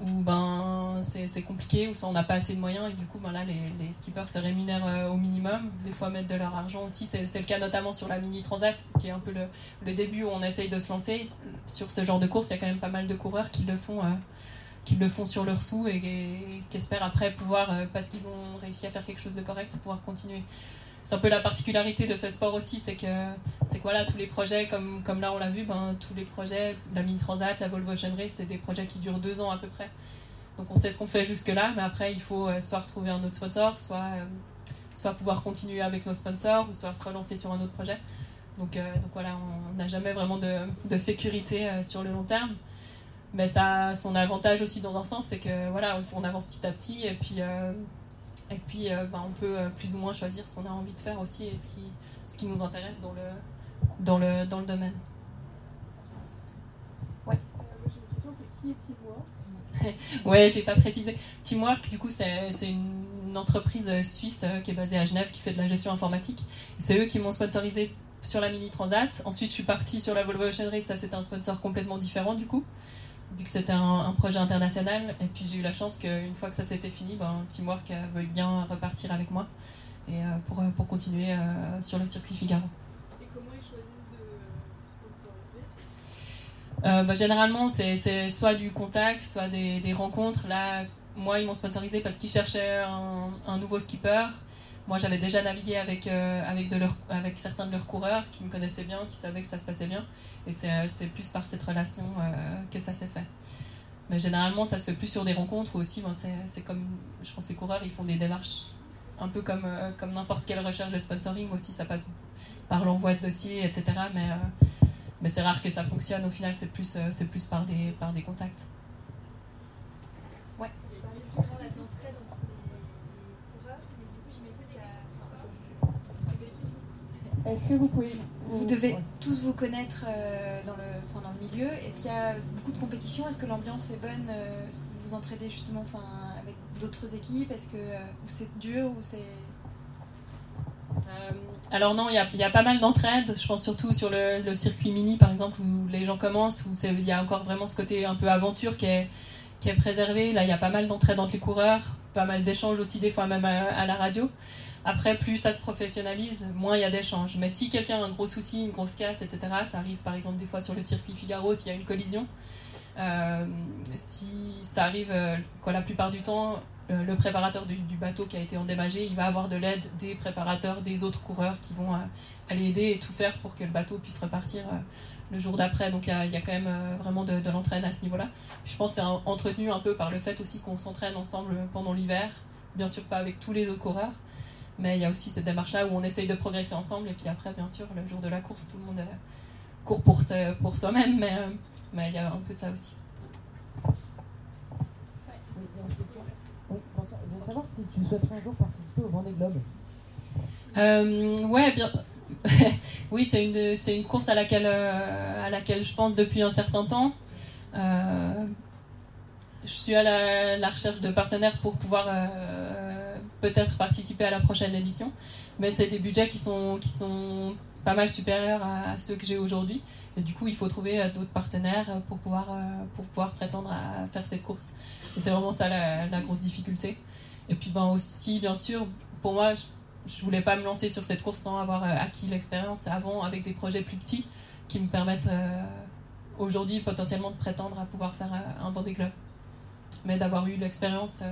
C: où ben, c'est compliqué, soit on n'a pas assez de moyens, et du coup ben là, les, skippers se rémunèrent euh, au minimum, des fois mettre de leur argent aussi. C'est le cas notamment sur la Mini Transat, qui est un peu le, le, début où on essaye de se lancer. Sur ce genre de course, il y a quand même pas mal de coureurs qui le font, euh, qui le font sur leur sous et, qui espèrent après pouvoir, euh, parce qu'ils ont réussi à faire quelque chose de correct, pouvoir continuer c'est un peu la particularité de ce sport aussi, c'est que c'est quoi là tous les projets comme, comme là on l'a vu, ben, tous les projets, la Mini Transat, la Volvo Ocean c'est des projets qui durent deux ans à peu près. Donc on sait ce qu'on fait jusque là, mais après il faut euh, soit retrouver un autre sponsor, soit, euh, soit pouvoir continuer avec nos sponsors, ou soit se relancer sur un autre projet. Donc, euh, donc voilà, on n'a jamais vraiment de, de sécurité sur le long terme. Mais ça a son avantage aussi dans un sens, c'est que voilà, on avance petit à petit et puis et puis, euh, bah, on peut euh, plus ou moins choisir ce qu'on a envie de faire aussi et ce qui, ce qui nous intéresse dans le, dans le, dans le domaine.
D: Ouais. Euh, j'ai une question c'est qui est Ivoire
C: ouais, j'ai pas précisé. Teamwork, du coup, c'est une, entreprise suisse qui est basée à Genève qui fait de la gestion informatique. C'est eux qui m'ont sponsorisé sur la Mini Transat. Ensuite, je suis partie sur la Volvo Ocean Race. Ça, c'était un sponsor complètement différent, du coup, vu que c'était un, projet international. Et puis, j'ai eu la chance qu'une fois que ça s'était fini, ben, Teamwork veuille bien repartir avec moi et pour, pour continuer sur le circuit Figaro. Euh, bah, généralement, c'est soit du contact, soit des, rencontres. Là, moi, ils m'ont sponsorisé parce qu'ils cherchaient un, nouveau skipper. Moi, j'avais déjà navigué avec, euh, avec, certains de leurs coureurs qui me connaissaient bien, qui savaient que ça se passait bien. Et c'est plus par cette relation euh, que ça s'est fait. Mais généralement, ça se fait plus sur des rencontres aussi, ben, c'est comme, je pense, les coureurs, ils font des démarches un peu comme, n'importe quelle recherche de sponsoring aussi. Ça passe par l'envoi de dossiers, etc. Mais c'est rare que ça fonctionne. Au final, c'est plus, euh, par, par des contacts.
D: Est-ce que vous pouvez. Vous devez tous vous connaître euh, dans, le, dans le milieu. Est-ce qu'il y a beaucoup de compétitions? Est-ce que l'ambiance est bonne? Euh, Est-ce que vous vous entraidez justement enfin, avec d'autres équipes? Est-ce que c'est dur ou c'est
C: euh, alors non, il y a, pas mal d'entraide. Je pense surtout sur le, circuit mini, par exemple, où les gens commencent, où il y a encore vraiment ce côté un peu aventure qui est, qui est préservé. Là, il y a pas mal d'entraide entre les coureurs, pas mal d'échanges aussi, des fois même à, la radio. Après, plus ça se professionnalise, moins il y a d'échanges. Mais si quelqu'un a un gros souci, une grosse casse, etc., ça arrive par exemple des fois sur le circuit Figaro s'il y a une collision. Euh, si ça arrive, euh, quoi, la plupart du temps, euh, le préparateur du, bateau qui a été endommagé, il va avoir de l'aide des préparateurs, des autres coureurs qui vont aller aider et tout faire pour que le bateau puisse repartir le jour d'après. Donc il y, a quand même vraiment de, de l'entraîne à ce niveau-là. Je pense que c'est entretenu un peu par le fait aussi qu'on s'entraîne ensemble pendant l'hiver. Bien sûr pas avec tous les autres coureurs, mais il y a aussi cette démarche-là où on essaye de progresser ensemble et puis après, bien sûr, le jour de la course, tout le monde court pour, pour soi-même, mais, mais il y a un peu de ça aussi.
E: savoir si tu souhaiterais un jour participer au Vendée Globe.
C: Euh, ouais, bien. oui, c'est une, c'est une course à laquelle, euh, à laquelle je pense depuis un certain temps. Euh, je suis à la, recherche de partenaires pour pouvoir euh, peut-être participer à la prochaine édition. Mais c'est des budgets qui sont, qui sont pas mal supérieurs à, ceux que j'ai aujourd'hui. Et du coup, il faut trouver d'autres partenaires pour pouvoir, pour pouvoir prétendre à faire cette course. Et c'est vraiment ça la, grosse difficulté. Et puis ben aussi, bien sûr, pour moi, je, ne voulais pas me lancer sur cette course sans avoir euh, acquis l'expérience avant avec des projets plus petits qui me permettent euh, aujourd'hui potentiellement de prétendre à pouvoir faire euh, un Vendée Globe. Mais d'avoir eu l'expérience,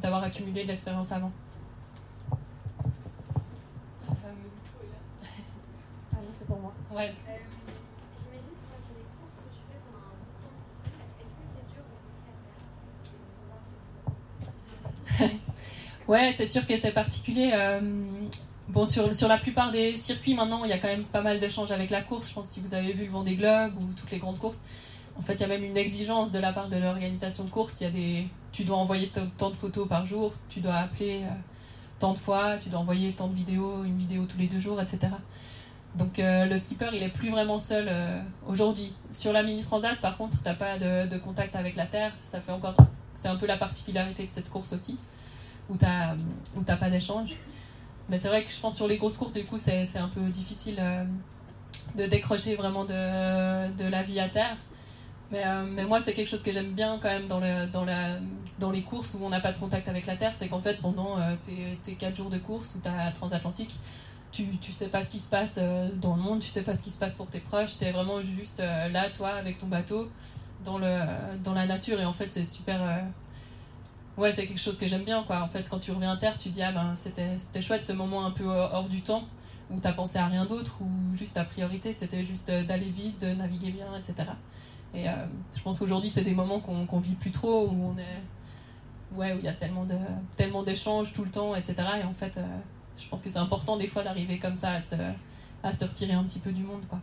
C: d'avoir accumulé de l'expérience avant.
E: Ah non, c'est pour moi.
C: Ouais. ouais, c'est sûr que c'est particulier. Euh, bon, sur, sur la plupart des circuits, maintenant, il y a quand même pas mal d'échanges avec la course. Je pense que si vous avez vu le Vendée Globe ou toutes les grandes courses, en fait, il y a même une exigence de la part de l'organisation de course. Il y a des, tu dois envoyer tant de photos par jour, tu dois appeler euh, tant de fois, tu dois envoyer tant de vidéos, une vidéo tous les deux jours, etc. Donc euh, le skipper, il est plus vraiment seul aujourd'hui. Sur la mini transat, par contre, t'as pas de, contact avec la terre. Ça fait encore c'est un peu la particularité de cette course aussi, où tu n'as pas d'échange. Mais c'est vrai que je pense sur les grosses courses, du coup, c'est un peu difficile euh, de décrocher vraiment de, de, la vie à terre. Mais, euh, mais moi, c'est quelque chose que j'aime bien quand même dans, les courses où on n'a pas de contact avec la Terre, c'est qu'en fait, pendant euh, tes, tes 4 jours de course ou ta transatlantique, tu, tu sais pas ce qui se passe dans le monde, tu sais pas ce qui se passe pour tes proches, tu es vraiment juste là, toi, avec ton bateau, dans, dans la nature. Et en fait c'est super euh, ouais c'est quelque chose que j'aime bien quoi. En fait quand tu reviens à terre tu dis ah ben c'était chouette ce moment un peu hors du temps où t'as pensé à rien d'autre ou juste ta priorité c'était juste d'aller vite de naviguer bien etc et euh, je pense qu'aujourd'hui c'est des moments qu'on vit plus trop où on est ouais où il y a tellement de tellement d'échanges tout le temps etc et en fait euh, je pense que c'est important des fois d'arriver comme ça à se, à se retirer un petit peu du monde quoi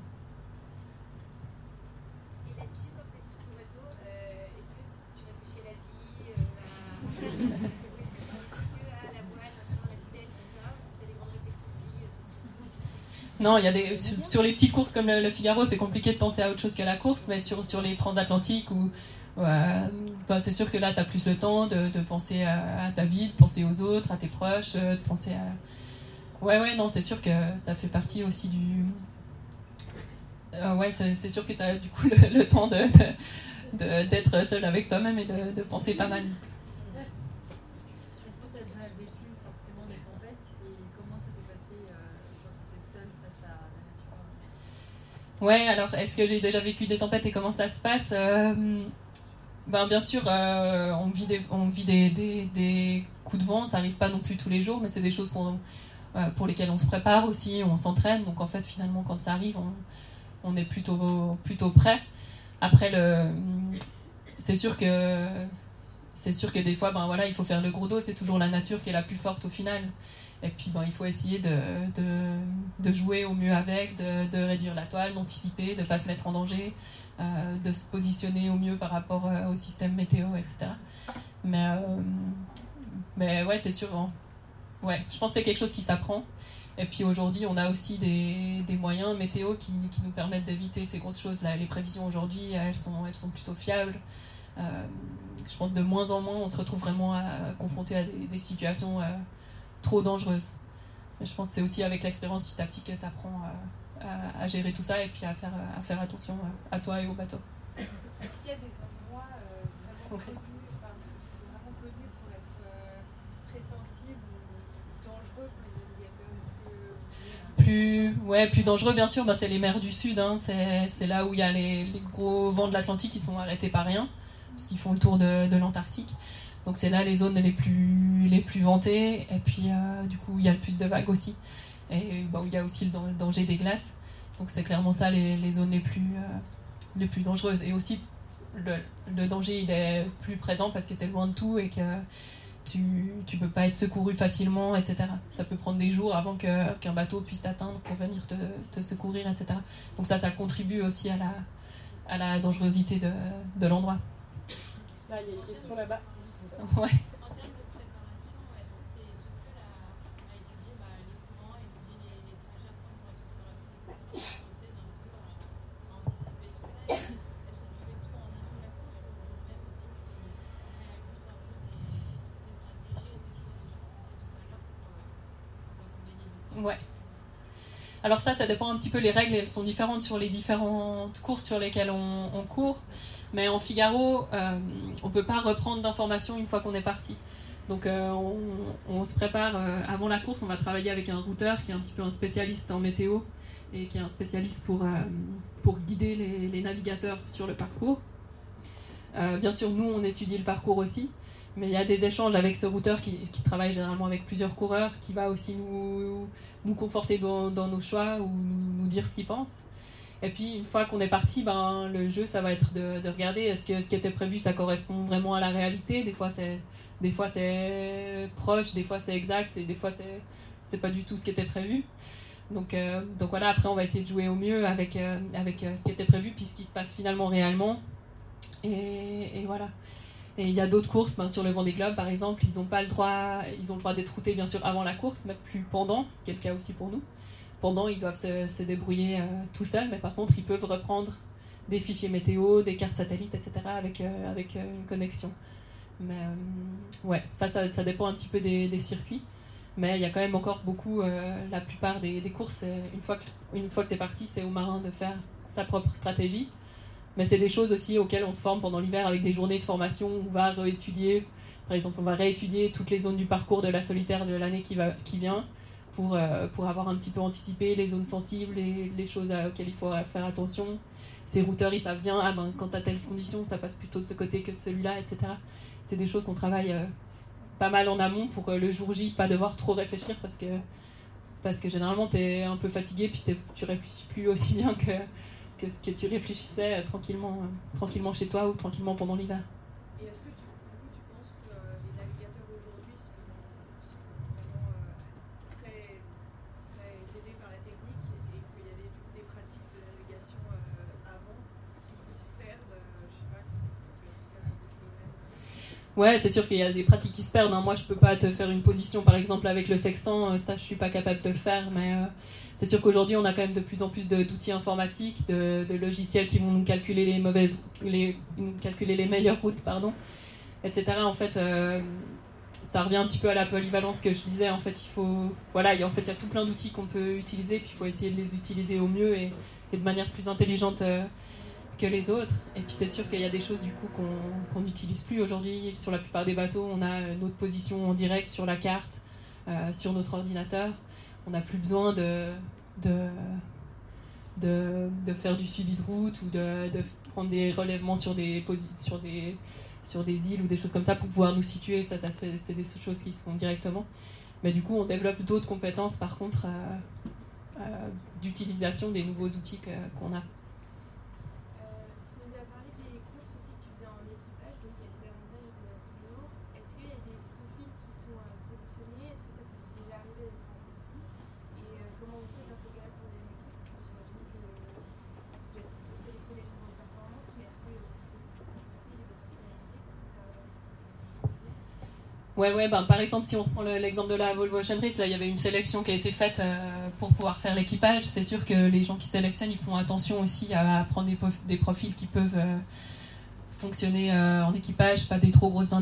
C: Non, il y a des, sur, les petites courses comme le, Figaro, c'est compliqué de penser à autre chose qu'à la course, mais sur, sur les transatlantiques ou, c'est sûr que là, tu as plus le temps de, penser à, ta vie, de penser aux autres, à tes proches, de penser à. Ouais, ouais, non, c'est sûr que ça fait partie aussi du. ouais, c'est sûr que tu as du coup le, temps de, d'être seul avec toi-même et de, penser pas mal. Ouais, alors est-ce que j'ai déjà vécu des tempêtes et comment ça se passe euh, ben, Bien sûr, euh, on vit, des, coups de vent, ça arrive pas non plus tous les jours, mais c'est des choses euh, pour lesquelles on se prépare aussi, on s'entraîne. Donc en fait, finalement, quand ça arrive, on, est plutôt, prêt. Après, c'est sûr que c'est sûr que des fois, ben voilà, il faut faire le gros dos. C'est toujours la nature qui est la plus forte au final. Et puis, ben, il faut essayer de, de, jouer au mieux avec, de, réduire la toile, d'anticiper, de ne pas se mettre en danger, euh, de se positionner au mieux par rapport euh, au système météo, etc. Mais, euh, mais ouais, c'est sûr. Hein. Ouais, je pense que c'est quelque chose qui s'apprend. Et puis aujourd'hui, on a aussi des, des moyens météo qui, qui nous permettent d'éviter ces grosses choses. Là, les prévisions aujourd'hui, elles sont, elles sont plutôt fiables. je pense de moins en moins, on se retrouve vraiment confronté à des situations trop dangereuse. je pense que c'est aussi avec l'expérience petit à petit que tu apprends à, à, gérer tout ça et puis à faire, à faire attention euh, à toi et au bateau.
D: Est-ce qu'il y a des endroits euh, vraiment, connus, enfin, qui sont vraiment connus pour être euh, très sensibles ou dangereux pour les navigateurs?
C: Plus, ouais, plus dangereux, bien sûr, bah, c'est les mers du Sud. Hein. C'est là où il y a les, les gros vents de l'Atlantique qui sont arrêtés par rien, parce qu'ils font le tour de, de l'Antarctique. Donc c'est là les zones les plus, les plus vantées. Et puis euh, du coup, il y a le plus de vagues aussi. Et bah, il y a aussi le danger des glaces. Donc c'est clairement ça les, les, zones les plus, euh, les plus dangereuses. Et aussi, le, danger il est plus présent parce que tu es loin de tout et que tu ne peux pas être secouru facilement, etc. Ça peut prendre des jours avant qu'un bateau puisse t'atteindre pour venir te, te, secourir, etc. Donc ça, ça contribue aussi à la, à la dangerosité de, de l'endroit.
E: Là, il y a une question là-bas.
C: Ouais. Ouais. Alors ça, ça dépend un petit peu les règles, elles sont différentes sur les différentes courses sur lesquelles on, on court. Mais en Figaro, euh, on ne peut pas reprendre d'informations une fois qu'on est parti. Donc euh, on, se prépare euh, avant la course, on va travailler avec un routeur qui est un petit peu un spécialiste en météo et qui est un spécialiste pour, pour guider les, navigateurs sur le parcours. bien sûr, nous, on étudie le parcours aussi, mais il y a des échanges avec ce routeur qui, travaille généralement avec plusieurs coureurs, qui va aussi nous, nous conforter dans, nos choix ou nous, nous dire ce qu'il pense. Et puis une fois qu'on est parti, ben, le jeu, ça va être de, de regarder est-ce que ce qui était prévu, ça correspond vraiment à la réalité? Des fois, c'est, des fois, c'est proche, des fois, c'est exact, et des fois, c'est, c'est pas du tout ce qui était prévu. Donc, euh, donc voilà, après, on va essayer de jouer au mieux avec, euh, avec euh, ce qui était prévu, puis ce qui se passe finalement réellement. Et, voilà. Et il y a d'autres courses, ben, sur le Vendée Globe par exemple, ils ont pas le droit, ils ont le droit d'être routés bien sûr avant la course, mais plus pendant, ce qui est le cas aussi pour nous. Pendant, ils doivent se, débrouiller euh, tout seuls, mais par contre, ils peuvent reprendre des fichiers météo, des cartes satellites, etc. avec, euh, avec euh, une connexion. Mais ouais, ça, ça, dépend un petit peu des, circuits. Mais il y a quand même encore beaucoup, la plupart des, courses, une fois que, une que tu es parti, c'est au marin de faire sa propre stratégie. Mais c'est des choses aussi auxquelles on se forme pendant l'hiver avec des journées de formation où on va réétudier, par exemple, on va réétudier toutes les zones du parcours de la solitaire de l'année qui, qui vient pour, euh, pour avoir un petit peu anticipé les zones sensibles et les choses auxquelles il faut faire attention. Ces routeurs, ils savent bien, ah ben, quand tu as telle condition, ça passe plutôt de ce côté que de celui-là, etc. C'est des choses qu'on travaille euh, pas mal en amont pour le jour J, pas devoir trop réfléchir parce que, parce que généralement, tu es un peu fatigué, puis tu réfléchis plus aussi bien que, que ce que tu réfléchissais euh, tranquillement, tranquillement chez toi ou tranquillement pendant l'hiver. Ouais, c'est sûr qu'il y a des pratiques qui se perdent. Hein. Moi, je peux pas te faire une position, par exemple, avec le sextant. Ça, je suis pas capable de le faire. Mais c'est sûr qu'aujourd'hui, on a quand même de plus en plus d'outils informatiques, de, logiciels qui vont nous calculer les mauvaises, les, calculer les meilleures routes, pardon, etc. En fait, ça revient un petit peu à la polyvalence que je disais. En fait, il faut, voilà, en fait, il y a tout plein d'outils qu'on peut utiliser, puis il faut essayer de les utiliser au mieux et, de manière plus intelligente euh, que les autres. Et puis c'est sûr qu'il y a des choses du coup qu'on n'utilise plus aujourd'hui. Sur la plupart des bateaux, on a notre position en direct sur la carte, euh, sur notre ordinateur. On n'a plus besoin de de, de, faire du suivi de route ou de, de prendre des relèvements sur des, sur des sur des îles ou des choses comme ça pour pouvoir nous situer. Ça, ça c'est des choses qui se font directement. Mais du coup, on développe d'autres compétences, par contre, euh, euh, d'utilisation des nouveaux outils qu'on a. Ouais, ouais, ben, par exemple, si on prend l'exemple de la Volvo Ocean là, il y avait une sélection qui a été faite euh, pour pouvoir faire l'équipage. C'est sûr que les gens qui sélectionnent, ils font attention aussi à, prendre des, profils qui peuvent euh, fonctionner euh, en équipage, pas des trop grosses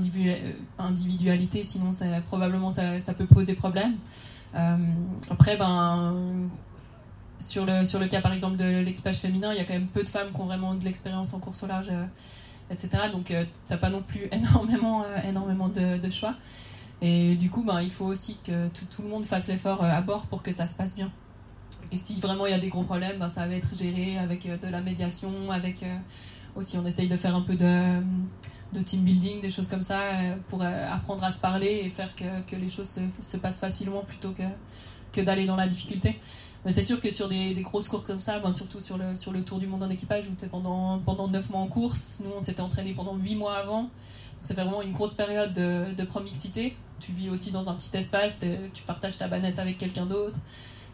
C: individualités, sinon ça, probablement ça, ça, peut poser problème. après, ben, sur le, sur le cas par exemple de l'équipage féminin, il y a quand même peu de femmes qui ont vraiment de l'expérience en course au large etc. Donc, euh, tu n'as pas non plus énormément, euh, énormément de, choix. Et du coup, ben, il faut aussi que tout, le monde fasse l'effort euh, à bord pour que ça se passe bien. Et si vraiment il y a des gros problèmes, ben, ça va être géré avec de la médiation, avec aussi on essaye de faire un peu de, de team building, des choses comme ça, pour apprendre à se parler et faire que, que les choses se, se, passent facilement plutôt que, que d'aller dans la difficulté. Mais c'est sûr que sur des, grosses courses comme ça, ben surtout sur le, Tour du Monde en équipage, où tu es pendant, pendant 9 mois en course, nous on s'était entraîné pendant 8 mois avant, fait vraiment une grosse période de, de promixité. Tu vis aussi dans un petit espace, tu partages ta banette avec quelqu'un d'autre.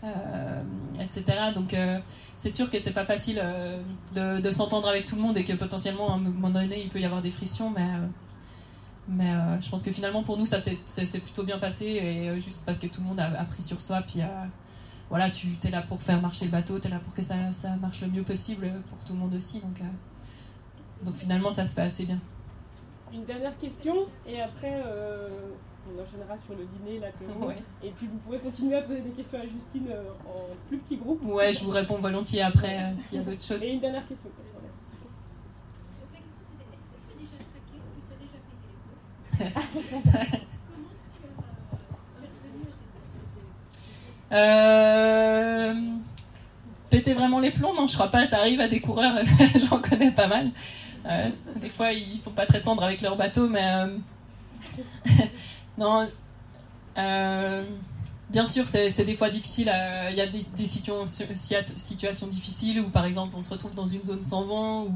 C: Euh, etc. Donc euh, c'est sûr que c'est pas facile euh, de, s'entendre avec tout le monde et que potentiellement à un moment donné il peut y avoir des frictions, mais mais je pense que finalement pour nous ça s'est plutôt bien passé et juste parce que tout le monde a, a pris sur soi puis voilà, tu es là pour faire marcher le bateau, tu es là pour que ça, marche le mieux possible pour tout le monde aussi. Donc, euh, donc finalement, ça se fait assez bien.
E: Une dernière question, et après, euh, on enchaînera sur le dîner, là. Et puis vous pourrez continuer à poser des questions à Justine euh, en plus petit groupe.
C: Ouais, je vous réponds volontiers après s'il y a d'autres choses.
E: Et une dernière question.
C: Euh, péter vraiment les plombs, non, je crois pas. Ça arrive à des coureurs, j'en connais pas mal. Euh, des fois, ils sont pas très tendres avec leur bateau, mais euh, non. Bien sûr, c'est des fois difficile. Il y a des, situations, difficiles où, par exemple, on se retrouve dans une zone sans vent, où,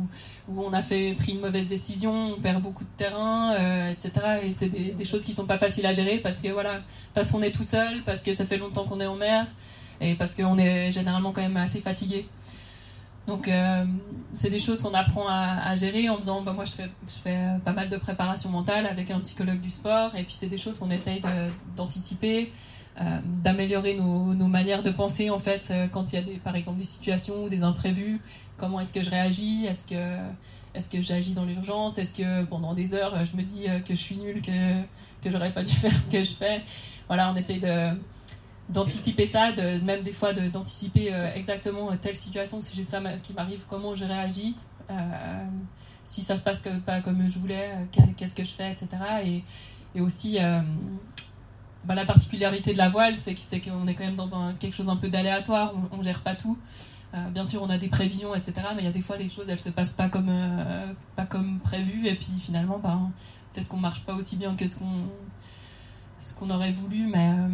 C: où on a fait, pris une mauvaise décision, on perd beaucoup de terrain, euh, etc. Et c'est des, choses qui sont pas faciles à gérer parce que voilà, parce qu'on est tout seul, parce que ça fait longtemps qu'on est en mer, et parce qu'on est généralement quand même assez fatigué. Donc, euh, c'est des choses qu'on apprend à, gérer en faisant. Bah, moi, je fais, je fais pas mal de préparation mentale avec un psychologue du sport, et puis c'est des choses qu'on essaye d'anticiper. Euh, d'améliorer nos, manières de penser en fait euh, quand il y a des, par exemple des situations ou des imprévus. Comment est-ce que je réagis? Est-ce que est-ce que j'agis dans l'urgence? Est-ce que pendant des heures je me dis euh, que je suis nulle, que que j'aurais pas dû faire ce que je fais? Voilà, on essaye de d'anticiper ça, de, même des fois d'anticiper exactement telle situation, si j'ai ça qui m'arrive, comment je réagis, si ça se passe pas comme je voulais, qu'est-ce que je fais, etc. Et, et aussi, bah, la particularité de la voile, c'est qu'on est quand même dans quelque chose un peu d'aléatoire, on, ne gère pas tout. Euh, bien sûr, on a des prévisions, etc. Mais il y a des fois, les choses, elles se passent pas comme, euh, prévu. Et puis finalement, bah, peut-être qu'on marche pas aussi bien que ce qu'on aurait voulu. Mais, euh,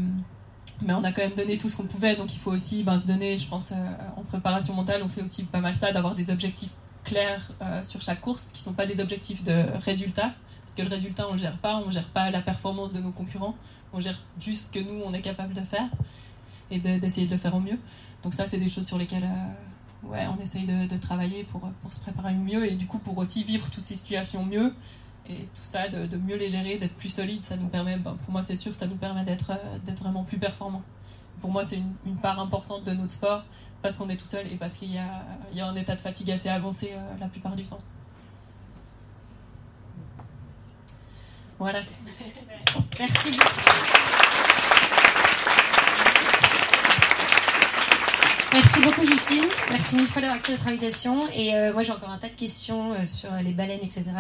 C: mais on a quand même donné tout ce qu'on pouvait. Donc il faut aussi ben, se donner, je pense, en préparation mentale, on fait aussi pas mal ça, d'avoir des objectifs clairs sur chaque course, qui sont pas des objectifs de résultat. Parce que le résultat, on le gère pas. On gère pas la performance de nos concurrents on gère juste ce que nous, on est capable de faire et d'essayer de, le faire au mieux. Donc ça, c'est des choses sur lesquelles euh, ouais, on essaye de, travailler pour, se préparer mieux et du coup pour aussi vivre toutes ces situations mieux et tout ça, de, mieux les gérer, d'être plus solide, ça nous permet, ben, pour moi c'est sûr, ça nous permet d'être vraiment plus performant. Pour moi, c'est une, part importante de notre sport parce qu'on est tout seul et parce qu'il y, y a, un état de fatigue assez avancé la plupart du temps. Voilà.
B: Merci beaucoup. Merci beaucoup Justine, merci mille fois d'avoir accepté notre invitation et euh, moi j'ai encore un tas de questions euh, sur les baleines etc.